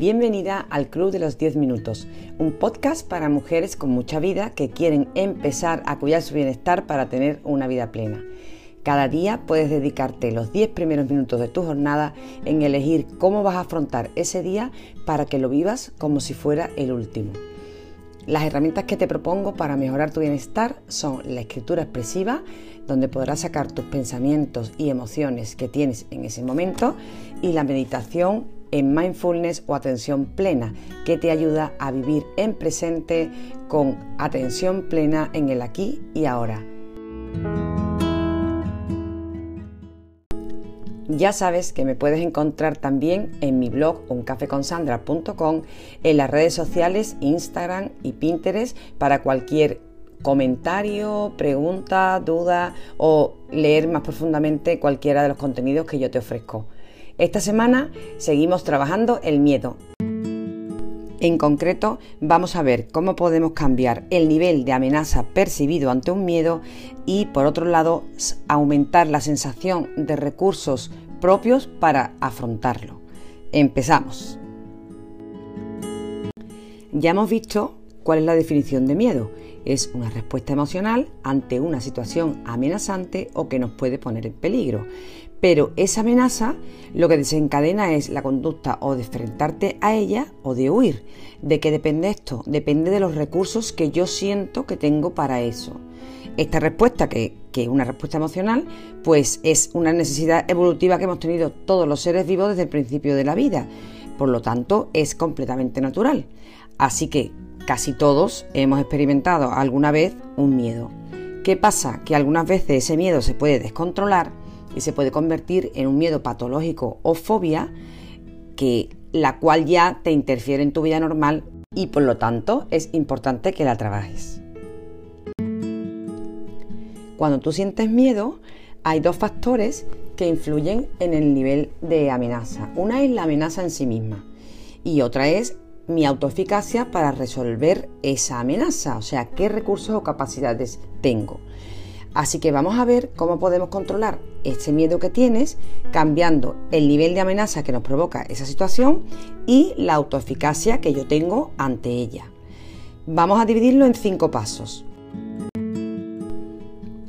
Bienvenida al Club de los 10 Minutos, un podcast para mujeres con mucha vida que quieren empezar a cuidar su bienestar para tener una vida plena. Cada día puedes dedicarte los 10 primeros minutos de tu jornada en elegir cómo vas a afrontar ese día para que lo vivas como si fuera el último. Las herramientas que te propongo para mejorar tu bienestar son la escritura expresiva, donde podrás sacar tus pensamientos y emociones que tienes en ese momento, y la meditación en mindfulness o atención plena, que te ayuda a vivir en presente con atención plena en el aquí y ahora. Ya sabes que me puedes encontrar también en mi blog uncafeconsandra.com, en las redes sociales Instagram y Pinterest para cualquier comentario, pregunta, duda o leer más profundamente cualquiera de los contenidos que yo te ofrezco. Esta semana seguimos trabajando el miedo. En concreto, vamos a ver cómo podemos cambiar el nivel de amenaza percibido ante un miedo y, por otro lado, aumentar la sensación de recursos propios para afrontarlo. Empezamos. Ya hemos visto cuál es la definición de miedo. Es una respuesta emocional ante una situación amenazante o que nos puede poner en peligro. Pero esa amenaza lo que desencadena es la conducta o de enfrentarte a ella o de huir. ¿De qué depende esto? Depende de los recursos que yo siento que tengo para eso. Esta respuesta, que, es una respuesta emocional, pues es una necesidad evolutiva que hemos tenido todos los seres vivos desde el principio de la vida. Por lo tanto, es completamente natural. Así que casi todos hemos experimentado alguna vez un miedo. ¿Qué pasa? Que algunas veces ese miedo se puede descontrolar y se puede convertir en un miedo patológico o fobia que la cual ya te interfiere en tu vida normal y por lo tanto es importante que la trabajes. Cuando tú sientes miedo, hay dos factores que influyen en el nivel de amenaza. Una es la amenaza en sí misma y otra es mi autoeficacia para resolver esa amenaza, o sea, qué recursos o capacidades tengo. Así que vamos a ver cómo podemos controlar este miedo que tienes cambiando el nivel de amenaza que nos provoca esa situación y la autoeficacia que yo tengo ante ella. Vamos a dividirlo en cinco pasos.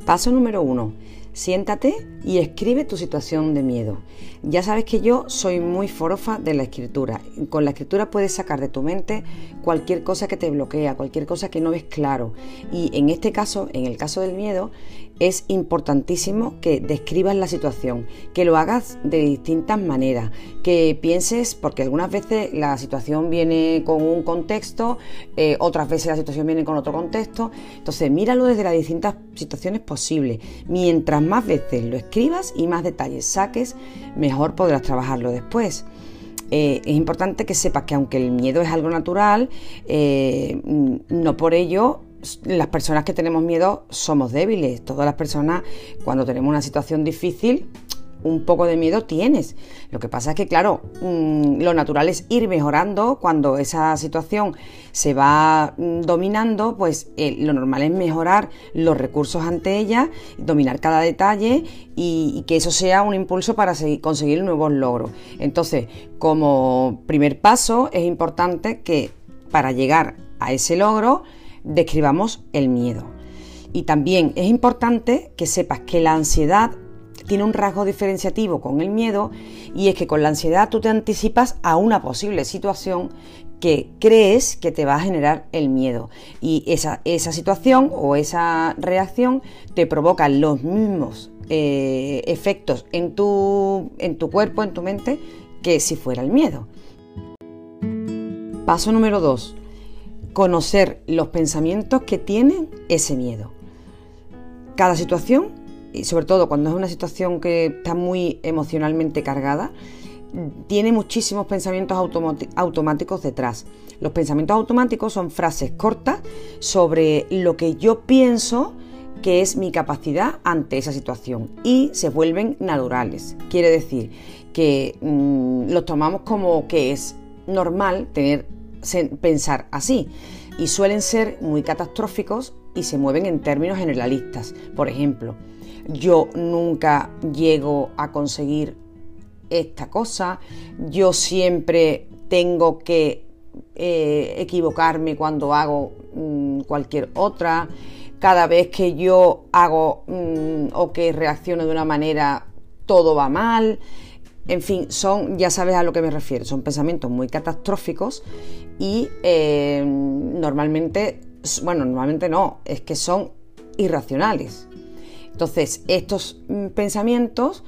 Paso número uno. Siéntate y escribe tu situación de miedo. Ya sabes que yo soy muy forofa de la escritura. Con la escritura puedes sacar de tu mente cualquier cosa que te bloquea, cualquier cosa que no ves claro. Y en este caso, en el caso del miedo, es importantísimo que describas la situación, que lo hagas de distintas maneras, que pienses, porque algunas veces la situación viene con un contexto, eh, otras veces la situación viene con otro contexto. Entonces, míralo desde las distintas situaciones posibles. Mientras más veces lo escribas y más detalles saques, mejor podrás trabajarlo después. Eh, es importante que sepas que aunque el miedo es algo natural, eh, no por ello las personas que tenemos miedo somos débiles. Todas las personas cuando tenemos una situación difícil un poco de miedo tienes. Lo que pasa es que, claro, mm, lo natural es ir mejorando cuando esa situación se va mm, dominando, pues eh, lo normal es mejorar los recursos ante ella, dominar cada detalle y, que eso sea un impulso para conseguir nuevos logros. Entonces, como primer paso, es importante que para llegar a ese logro, describamos el miedo. Y también es importante que sepas que la ansiedad tiene un rasgo diferenciativo con el miedo y es que con la ansiedad tú te anticipas a una posible situación que crees que te va a generar el miedo y esa, esa situación o esa reacción te provoca los mismos eh, efectos en tu, en tu cuerpo, en tu mente, que si fuera el miedo. Paso número 2. Conocer los pensamientos que tienen ese miedo. Cada situación y sobre todo cuando es una situación que está muy emocionalmente cargada, tiene muchísimos pensamientos automáticos detrás. Los pensamientos automáticos son frases cortas sobre lo que yo pienso que es mi capacidad ante esa situación y se vuelven naturales. Quiere decir que mm, los tomamos como que es normal tener pensar así y suelen ser muy catastróficos y se mueven en términos generalistas. Por ejemplo, yo nunca llego a conseguir esta cosa, yo siempre tengo que eh, equivocarme cuando hago mm, cualquier otra, cada vez que yo hago mm, o que reacciono de una manera, todo va mal. En fin, son, ya sabes a lo que me refiero, son pensamientos muy catastróficos y eh, normalmente, bueno, normalmente no, es que son irracionales. Entonces, estos mm, pensamientos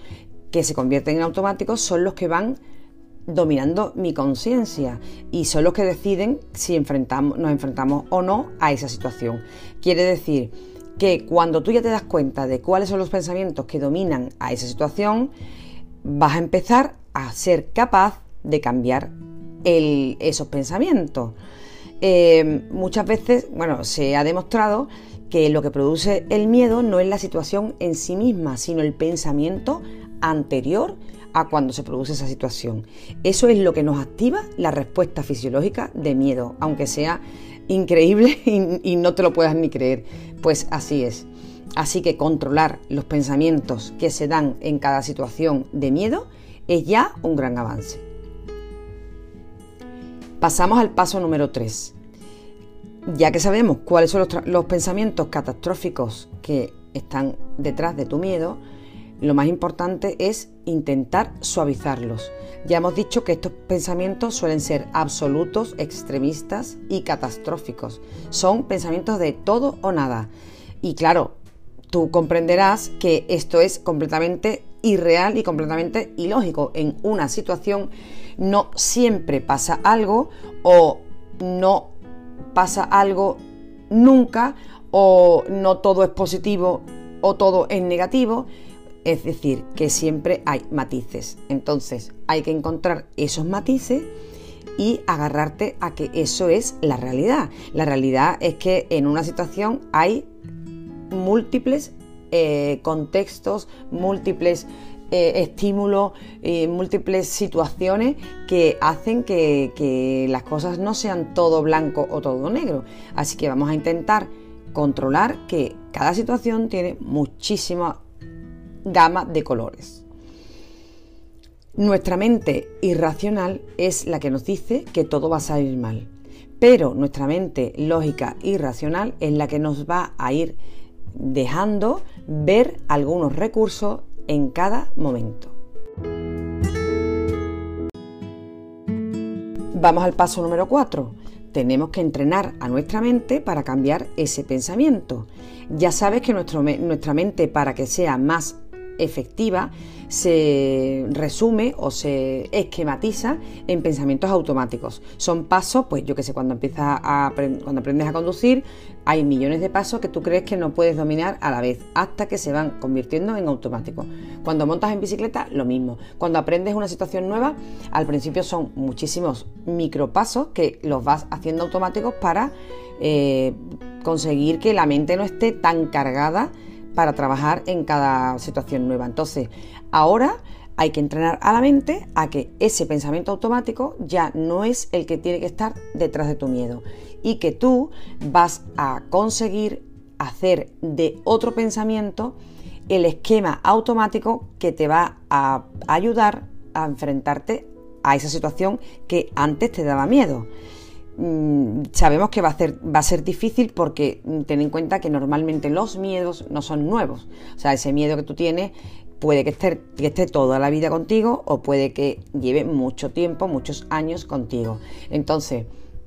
que se convierten en automáticos son los que van dominando mi conciencia y son los que deciden si enfrentamos, nos enfrentamos o no a esa situación. Quiere decir que cuando tú ya te das cuenta de cuáles son los pensamientos que dominan a esa situación, vas a empezar a ser capaz de cambiar esos pensamientos. Eh, muchas veces, bueno, se ha demostrado que lo que produce el miedo no es la situación en sí misma, sino el pensamiento anterior a cuando se produce esa situación. Eso es lo que nos activa la respuesta fisiológica de miedo, aunque sea increíble y, no te lo puedas ni creer. Pues así es. Así que controlar los pensamientos que se dan en cada situación de miedo es ya un gran avance. Pasamos al paso número 3. Ya que sabemos cuáles son los, los pensamientos catastróficos que están detrás de tu miedo, lo más importante es intentar suavizarlos. Ya hemos dicho que estos pensamientos suelen ser absolutos, extremistas y catastróficos. Son pensamientos de todo o nada. Y claro, tú comprenderás que esto es completamente irreal y completamente ilógico. En una situación no siempre pasa algo o no pasa algo nunca o no todo es positivo o todo es negativo es decir, que siempre hay matices. Entonces hay que encontrar esos matices y agarrarte a que eso es la realidad. La realidad es que en una situación hay múltiples eh, contextos, múltiples eh, estímulos, eh, múltiples situaciones que hacen que, que las cosas no sean todo blanco o todo negro. Así que vamos a intentar controlar que cada situación tiene muchísima gama de colores. Nuestra mente irracional es la que nos dice que todo va a salir mal, pero nuestra mente lógica y racional es la que nos va a ir dejando ver algunos recursos en cada momento. Vamos al paso número 4. Tenemos que entrenar a nuestra mente para cambiar ese pensamiento. Ya sabes que nuestra mente para que sea más efectiva se resume o se esquematiza en pensamientos automáticos. Son pasos, pues yo que sé, cuando empiezas a cuando aprendes a conducir, hay millones de pasos que tú crees que no puedes dominar a la vez, hasta que se van convirtiendo en automáticos. Cuando montas en bicicleta, lo mismo. Cuando aprendes una situación nueva, al principio son muchísimos micropasos que los vas haciendo automáticos para eh, conseguir que la mente no esté tan cargada para trabajar en cada situación nueva. Entonces, ahora hay que entrenar a la mente a que ese pensamiento automático ya no es el que tiene que estar detrás de tu miedo y que tú vas a conseguir hacer de otro pensamiento el esquema automático que te va a ayudar a enfrentarte a esa situación que antes te daba miedo. Mm, sabemos que va a, ser, va a ser difícil porque mm, ten en cuenta que normalmente los miedos no son nuevos. O sea, ese miedo que tú tienes puede que esté, que esté toda la vida contigo o puede que lleve mucho tiempo, muchos años contigo. Entonces,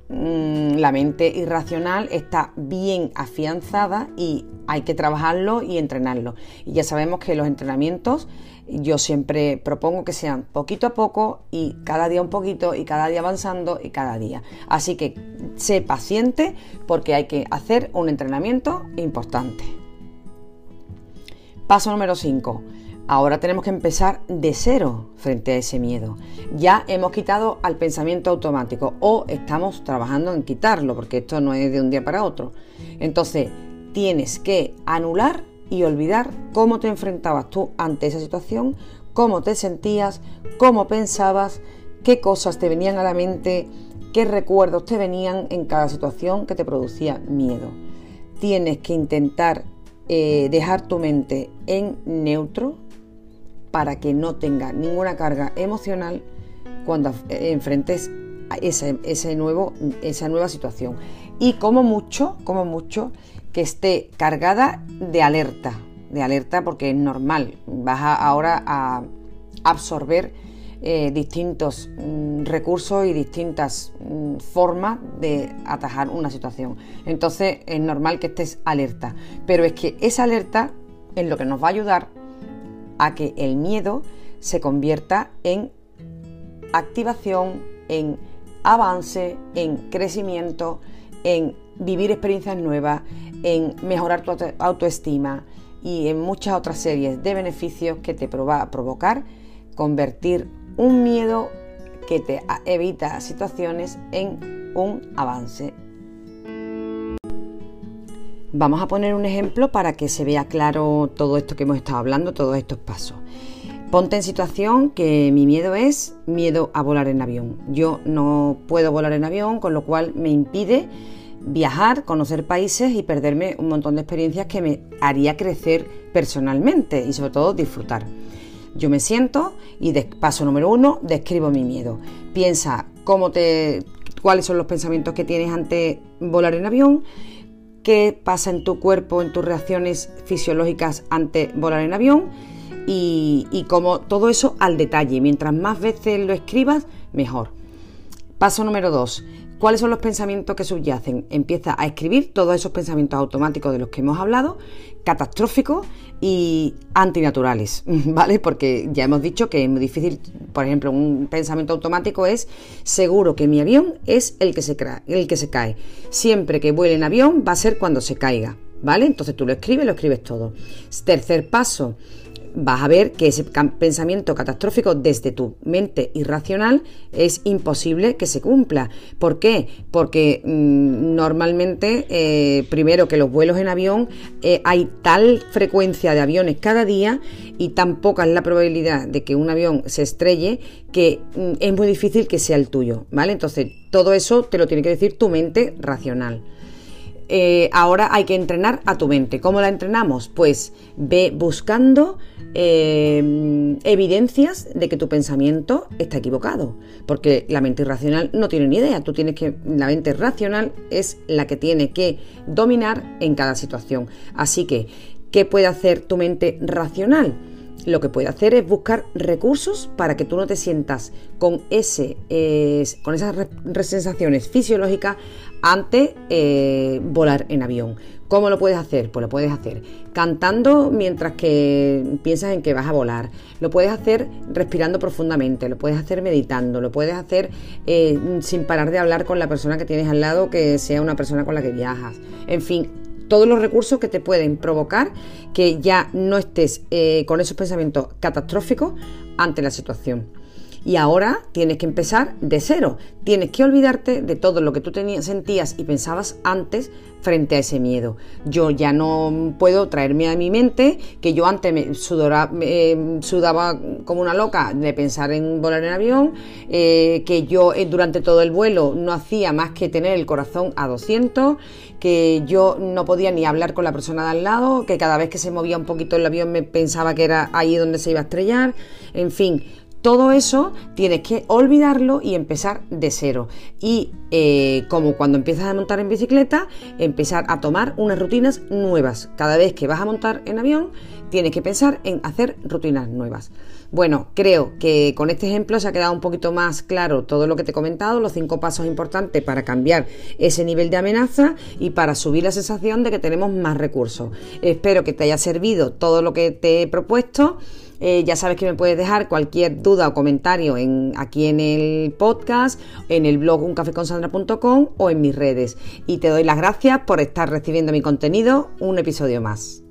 la mente irracional está bien afianzada y hay que trabajarlo y entrenarlo. Y ya sabemos que los entrenamientos yo siempre propongo que sean poquito a poco y cada día un poquito y cada día avanzando y cada día. Así que sé paciente porque hay que hacer un entrenamiento importante. Paso número 5. Ahora tenemos que empezar de cero frente a ese miedo. Ya hemos quitado al pensamiento automático o estamos trabajando en quitarlo porque esto no es de un día para otro. Entonces, tienes que anular y olvidar cómo te enfrentabas tú ante esa situación, cómo te sentías, cómo pensabas, qué cosas te venían a la mente, qué recuerdos te venían en cada situación que te producía miedo. Tienes que intentar eh, dejar tu mente en neutro para que no tenga ninguna carga emocional cuando enfrentes ese, ese nuevo, esa nueva situación. Y como mucho, como mucho, que esté cargada de alerta, de alerta porque es normal, vas ahora a absorber eh, distintos mm, recursos y distintas mm, formas de atajar una situación. Entonces es normal que estés alerta, pero es que esa alerta es lo que nos va a ayudar a que el miedo se convierta en activación, en avance, en crecimiento, en vivir experiencias nuevas, en mejorar tu autoestima y en muchas otras series de beneficios que te va a provocar convertir un miedo que te evita situaciones en un avance. Vamos a poner un ejemplo para que se vea claro todo esto que hemos estado hablando, todos estos pasos. Ponte en situación que mi miedo es miedo a volar en avión. Yo no puedo volar en avión, con lo cual me impide viajar, conocer países y perderme un montón de experiencias que me haría crecer personalmente y sobre todo disfrutar. Yo me siento y paso número uno, describo mi miedo. Piensa cómo te, cuáles son los pensamientos que tienes ante volar en avión, qué pasa en tu cuerpo, en tus reacciones fisiológicas ante volar en avión y, y cómo todo eso al detalle. Mientras más veces lo escribas, mejor. Paso número dos, ¿Cuáles son los pensamientos que subyacen? Empieza a escribir todos esos pensamientos automáticos de los que hemos hablado, catastróficos y antinaturales, ¿vale? Porque ya hemos dicho que es muy difícil, por ejemplo, un pensamiento automático es seguro que mi avión es el que se, el que se cae. Siempre que vuele en avión va a ser cuando se caiga, ¿vale? Entonces tú lo escribes, lo escribes todo. Tercer paso, vas a ver que ese pensamiento catastrófico desde tu mente irracional es imposible que se cumpla. ¿Por qué? Porque mm, normalmente, eh, primero que los vuelos en avión, eh, hay tal frecuencia de aviones cada día y tan poca es la probabilidad de que un avión se estrelle que mm, es muy difícil que sea el tuyo, ¿vale? Entonces, todo eso te lo tiene que decir tu mente racional. Eh, ahora hay que entrenar a tu mente. ¿Cómo la entrenamos? Pues ve buscando eh, evidencias de que tu pensamiento está equivocado, porque la mente irracional no tiene ni idea. Tú tienes que, la mente racional es la que tiene que dominar en cada situación. Así que, ¿qué puede hacer tu mente racional? lo que puede hacer es buscar recursos para que tú no te sientas con, ese, con esas sensaciones fisiológicas ante eh, volar en avión. ¿Cómo lo puedes hacer? Pues lo puedes hacer cantando mientras que piensas en que vas a volar. Lo puedes hacer respirando profundamente, lo puedes hacer meditando, lo puedes hacer eh, sin parar de hablar con la persona que tienes al lado, que sea una persona con la que viajas. En fin, todos los recursos que te pueden provocar que ya no estés eh, con esos pensamientos catastróficos ante la situación. Y ahora tienes que empezar de cero. Tienes que olvidarte de todo lo que tú tenías, sentías y pensabas antes frente a ese miedo. Yo ya no puedo traerme a mi mente que yo antes me, sudaba como una loca de pensar en volar en avión, eh, que yo eh, durante todo el vuelo no hacía más que tener el corazón a 200, que yo no podía ni hablar con la persona de al lado, que cada vez que se movía un poquito el avión me pensaba que era ahí donde se iba a estrellar, en fin, todo eso tienes que olvidarlo y empezar de cero. Y eh, como cuando empiezas a montar en bicicleta, empezar a tomar unas rutinas nuevas. Cada vez que vas a montar en avión, tienes que pensar en hacer rutinas nuevas. Bueno, creo que con este ejemplo se ha quedado un poquito más claro todo lo que te he comentado, los cinco pasos importantes para cambiar ese nivel de amenaza y para subir la sensación de que tenemos más recursos. Espero que te haya servido todo lo que te he propuesto. Eh, ya sabes que me puedes dejar cualquier duda o comentario en, aquí en el podcast, en el blog uncafeconsandra.com o en mis redes. Y te doy las gracias por estar recibiendo mi contenido un episodio más.